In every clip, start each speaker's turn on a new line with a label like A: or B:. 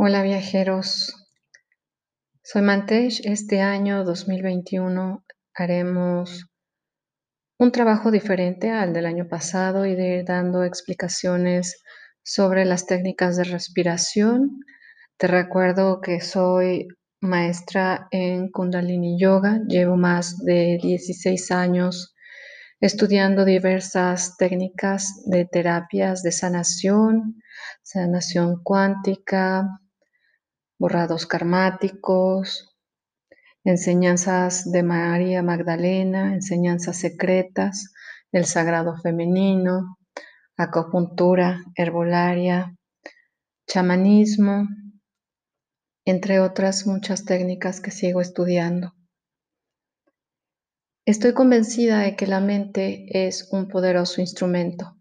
A: Hola viajeros, soy Mantesh. Este año 2021 haremos un trabajo diferente al del año pasado y de ir dando explicaciones sobre las técnicas de respiración. Te recuerdo que soy maestra en Kundalini Yoga, llevo más de 16 años estudiando diversas técnicas de terapias de sanación, sanación cuántica, borrados karmáticos, enseñanzas de María Magdalena, enseñanzas secretas, el sagrado femenino, acupuntura, herbolaria, chamanismo, entre otras muchas técnicas que sigo estudiando. Estoy convencida de que la mente es un poderoso instrumento,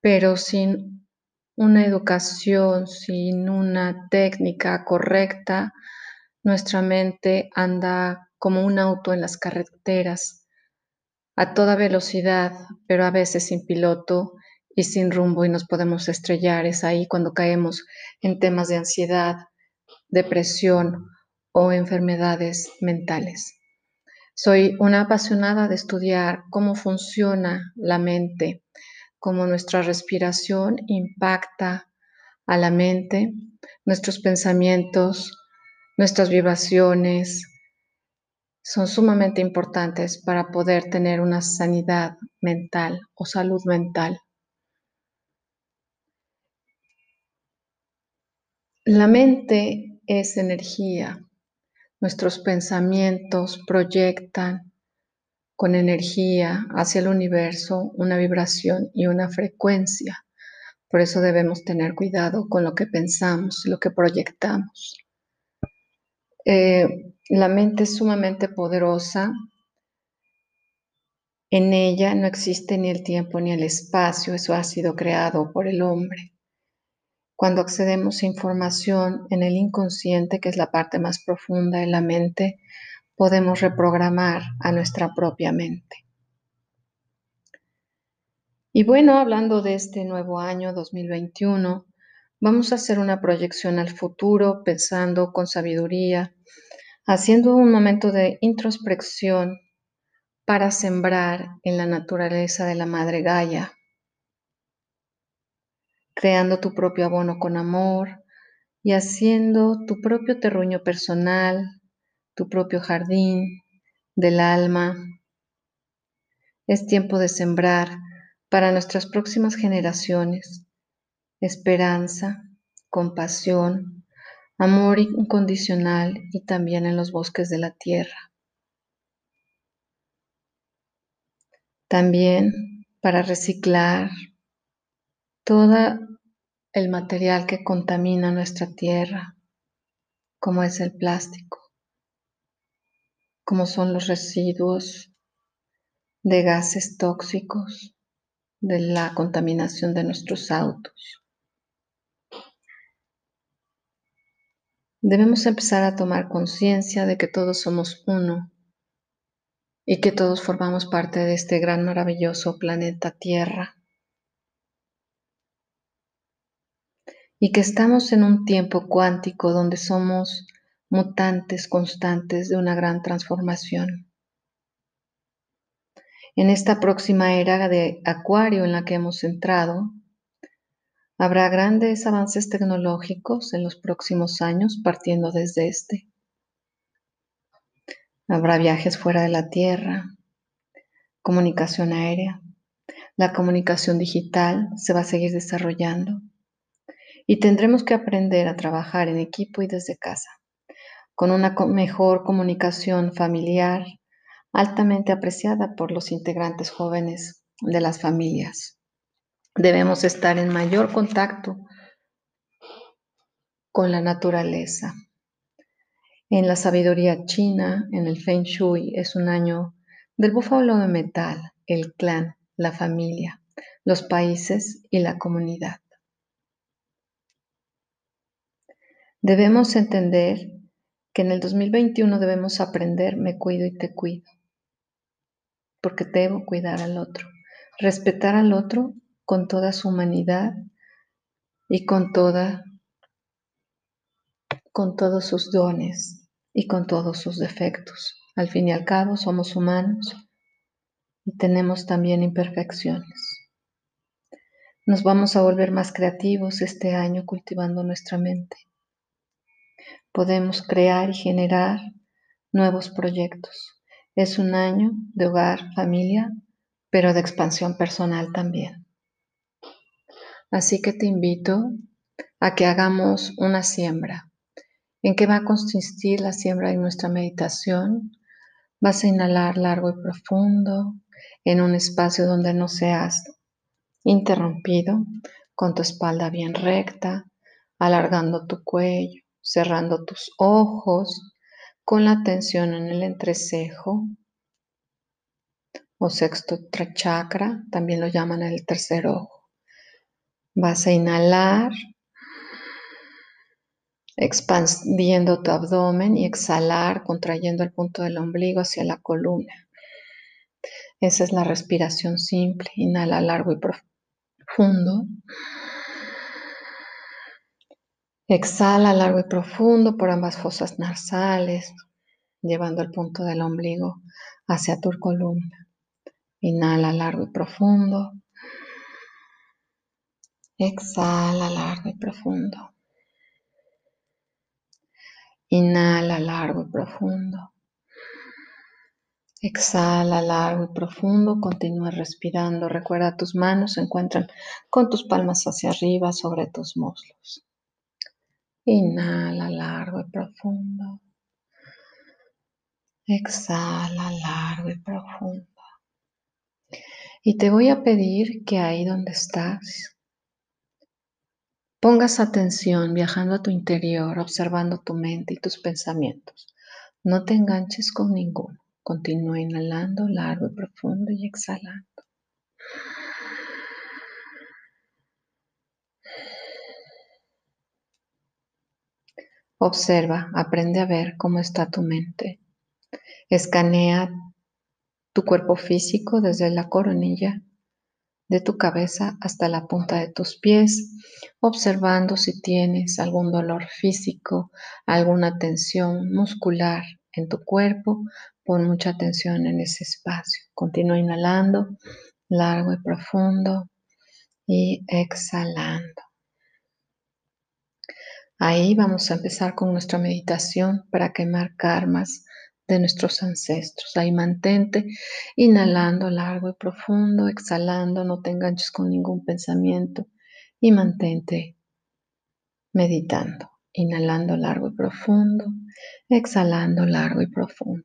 A: pero sin una educación, sin una técnica correcta, nuestra mente anda como un auto en las carreteras, a toda velocidad, pero a veces sin piloto y sin rumbo y nos podemos estrellar. Es ahí cuando caemos en temas de ansiedad, depresión o enfermedades mentales. Soy una apasionada de estudiar cómo funciona la mente cómo nuestra respiración impacta a la mente, nuestros pensamientos, nuestras vibraciones son sumamente importantes para poder tener una sanidad mental o salud mental. La mente es energía. Nuestros pensamientos proyectan con energía hacia el universo, una vibración y una frecuencia. Por eso debemos tener cuidado con lo que pensamos, lo que proyectamos. Eh, la mente es sumamente poderosa. En ella no existe ni el tiempo ni el espacio, eso ha sido creado por el hombre. Cuando accedemos a información en el inconsciente, que es la parte más profunda de la mente, podemos reprogramar a nuestra propia mente. Y bueno, hablando de este nuevo año 2021, vamos a hacer una proyección al futuro pensando con sabiduría, haciendo un momento de introspección para sembrar en la naturaleza de la Madre Gaia, creando tu propio abono con amor y haciendo tu propio terruño personal, tu propio jardín del alma. Es tiempo de sembrar para nuestras próximas generaciones esperanza, compasión, amor incondicional y también en los bosques de la tierra. También para reciclar todo el material que contamina nuestra tierra, como es el plástico como son los residuos de gases tóxicos de la contaminación de nuestros autos. Debemos empezar a tomar conciencia de que todos somos uno y que todos formamos parte de este gran maravilloso planeta Tierra. Y que estamos en un tiempo cuántico donde somos mutantes constantes de una gran transformación. En esta próxima era de Acuario en la que hemos entrado, habrá grandes avances tecnológicos en los próximos años partiendo desde este. Habrá viajes fuera de la Tierra, comunicación aérea, la comunicación digital se va a seguir desarrollando y tendremos que aprender a trabajar en equipo y desde casa con una mejor comunicación familiar altamente apreciada por los integrantes jóvenes de las familias. Debemos estar en mayor contacto con la naturaleza. En la sabiduría china, en el Feng Shui, es un año del búfalo de metal, el clan, la familia, los países y la comunidad. Debemos entender que en el 2021 debemos aprender me cuido y te cuido, porque debo cuidar al otro, respetar al otro con toda su humanidad y con toda con todos sus dones y con todos sus defectos. Al fin y al cabo somos humanos y tenemos también imperfecciones. Nos vamos a volver más creativos este año cultivando nuestra mente. Podemos crear y generar nuevos proyectos. Es un año de hogar, familia, pero de expansión personal también. Así que te invito a que hagamos una siembra. ¿En qué va a consistir la siembra en nuestra meditación? Vas a inhalar largo y profundo en un espacio donde no seas interrumpido, con tu espalda bien recta, alargando tu cuello, cerrando tus ojos, con la tensión en el entrecejo o sexto chakra, también lo llaman el tercer ojo. Vas a inhalar expandiendo tu abdomen y exhalar, contrayendo el punto del ombligo hacia la columna. Esa es la respiración simple. Inhala largo y profundo. Exhala largo y profundo por ambas fosas nasales, llevando el punto del ombligo hacia tu columna. Inhala largo y profundo. Exhala largo y profundo. Inhala largo y profundo. Exhala largo y profundo. Continúa respirando. Recuerda tus manos se encuentran con tus palmas hacia arriba sobre tus muslos. Inhala largo y profundo. Exhala largo y profundo. Y te voy a pedir que ahí donde estás Pongas atención viajando a tu interior, observando tu mente y tus pensamientos. No te enganches con ninguno. Continúa inhalando largo y profundo y exhalando. Observa, aprende a ver cómo está tu mente. Escanea tu cuerpo físico desde la coronilla de tu cabeza hasta la punta de tus pies, observando si tienes algún dolor físico, alguna tensión muscular en tu cuerpo. Pon mucha atención en ese espacio. Continúa inhalando largo y profundo y exhalando. Ahí vamos a empezar con nuestra meditación para quemar karmas de nuestros ancestros. Ahí mantente inhalando largo y profundo, exhalando, no te enganches con ningún pensamiento y mantente meditando, inhalando largo y profundo, exhalando largo y profundo.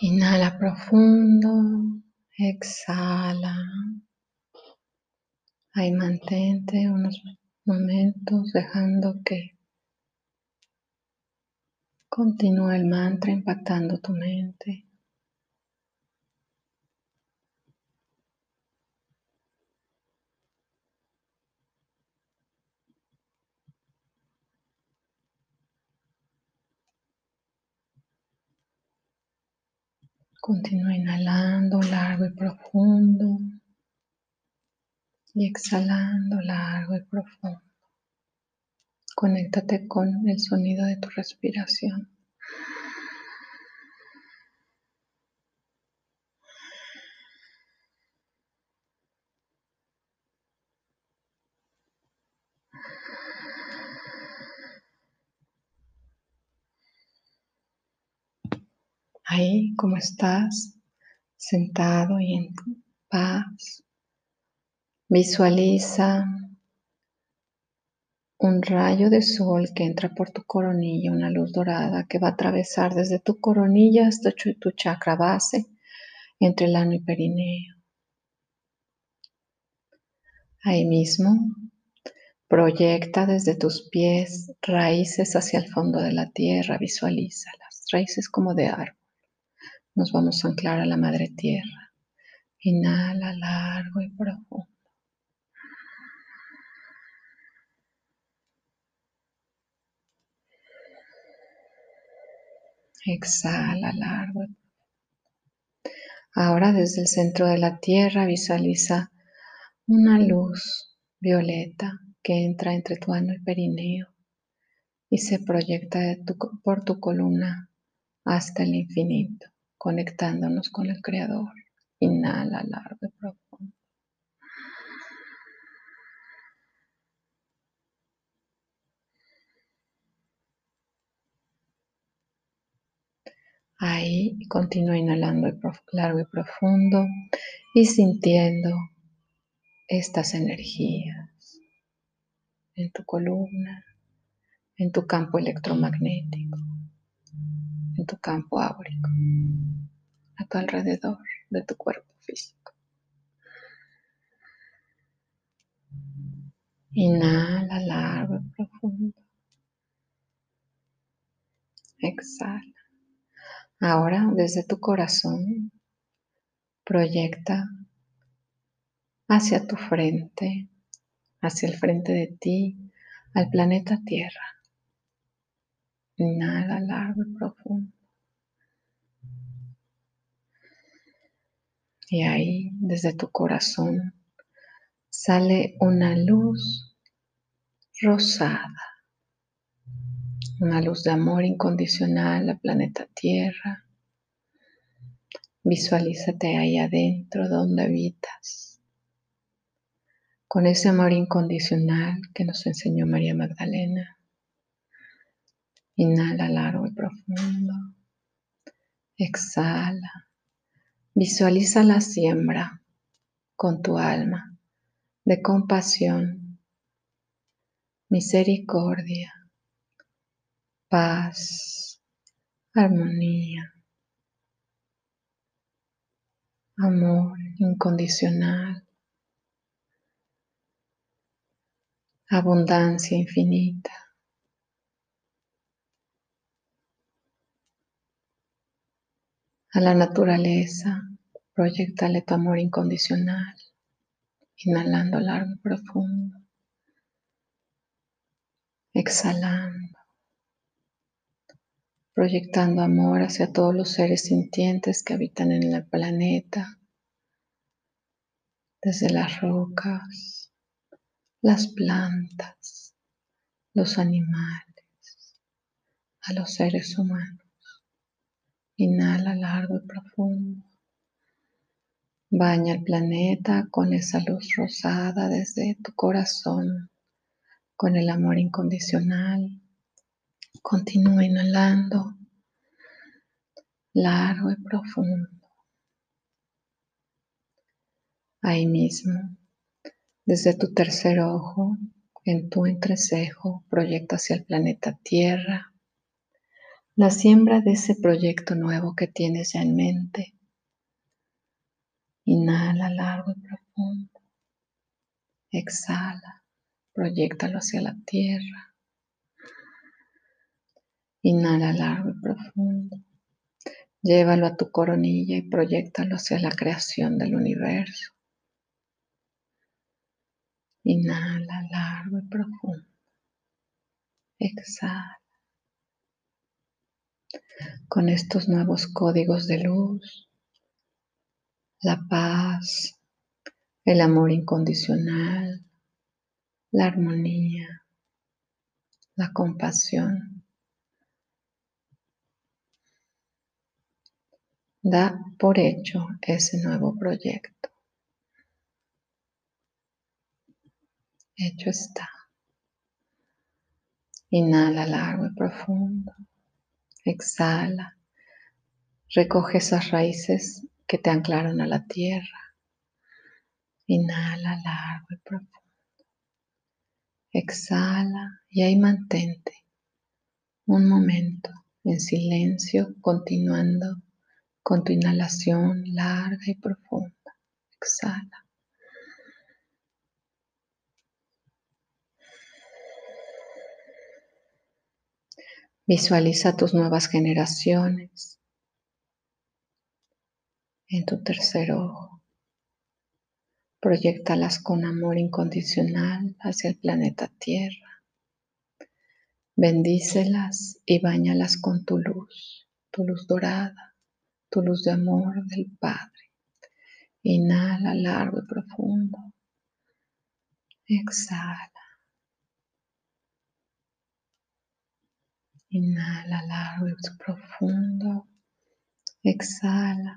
A: Inhala profundo, exhala. Ahí mantente unos momentos dejando que continúe el mantra impactando tu mente. Continúa inhalando largo y profundo y exhalando largo y profundo. Conéctate con el sonido de tu respiración. Ahí como estás, sentado y en paz, visualiza un rayo de sol que entra por tu coronilla, una luz dorada que va a atravesar desde tu coronilla hasta tu chakra base, entre el ano y perineo. Ahí mismo, proyecta desde tus pies raíces hacia el fondo de la tierra, visualízalas, raíces como de árbol. Nos vamos a anclar a la madre tierra. Inhala largo y profundo. Exhala largo. Ahora desde el centro de la tierra visualiza una luz violeta que entra entre tu ano y perineo y se proyecta por tu columna hasta el infinito conectándonos con el Creador. Inhala largo y profundo. Ahí continúa inhalando largo y profundo y sintiendo estas energías en tu columna, en tu campo electromagnético tu campo áurico, a tu alrededor de tu cuerpo físico. Inhala largo y profundo. Exhala. Ahora desde tu corazón proyecta hacia tu frente, hacia el frente de ti, al planeta Tierra. Inhala largo y profundo. Y ahí, desde tu corazón, sale una luz rosada, una luz de amor incondicional al planeta Tierra. Visualízate ahí adentro donde habitas, con ese amor incondicional que nos enseñó María Magdalena. Inhala largo y profundo. Exhala. Visualiza la siembra con tu alma de compasión, misericordia, paz, armonía, amor incondicional, abundancia infinita. A la naturaleza, proyectale tu amor incondicional. Inhalando largo y profundo. Exhalando. Proyectando amor hacia todos los seres sintientes que habitan en el planeta. Desde las rocas, las plantas, los animales, a los seres humanos. Inhala largo y profundo. Baña el planeta con esa luz rosada desde tu corazón, con el amor incondicional. Continúa inhalando largo y profundo. Ahí mismo, desde tu tercer ojo, en tu entrecejo, proyecta hacia el planeta Tierra la siembra de ese proyecto nuevo que tienes ya en mente Inhala largo y profundo. Exhala. Proyectalo hacia la tierra. Inhala largo y profundo. Llévalo a tu coronilla y proyectalo hacia la creación del universo. Inhala largo y profundo. Exhala. Con estos nuevos códigos de luz, la paz, el amor incondicional, la armonía, la compasión. Da por hecho ese nuevo proyecto. Hecho está. Inhala largo y profundo. Exhala. Recoge esas raíces que te anclaron a la tierra. Inhala largo y profundo. Exhala y ahí mantente un momento en silencio, continuando con tu inhalación larga y profunda. Exhala. Visualiza tus nuevas generaciones en tu tercer ojo. Proyectalas con amor incondicional hacia el planeta Tierra. Bendícelas y bañalas con tu luz, tu luz dorada, tu luz de amor del Padre. Inhala largo y profundo. Exhala. Inhala largo y profundo. Exhala.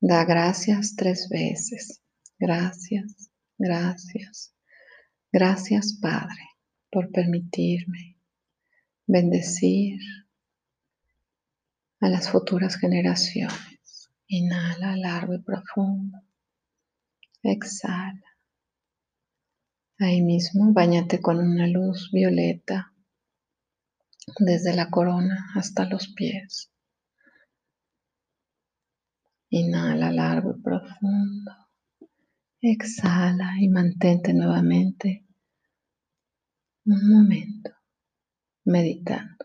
A: Da gracias tres veces. Gracias, gracias, gracias Padre por permitirme bendecir a las futuras generaciones. Inhala largo y profundo. Exhala. Ahí mismo bañate con una luz violeta desde la corona hasta los pies. Inhala largo y profundo. Exhala y mantente nuevamente un momento meditando.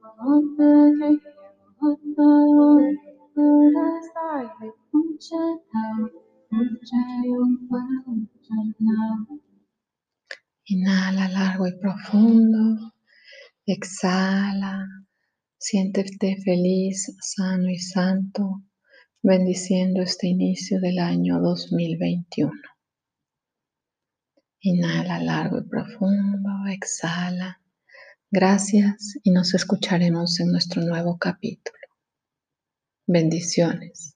A: profundo. Exhala. Siéntete feliz, sano y santo, bendiciendo este inicio del año 2021. Inhala largo y profundo. Exhala. Gracias y nos escucharemos en nuestro nuevo capítulo. Bendiciones.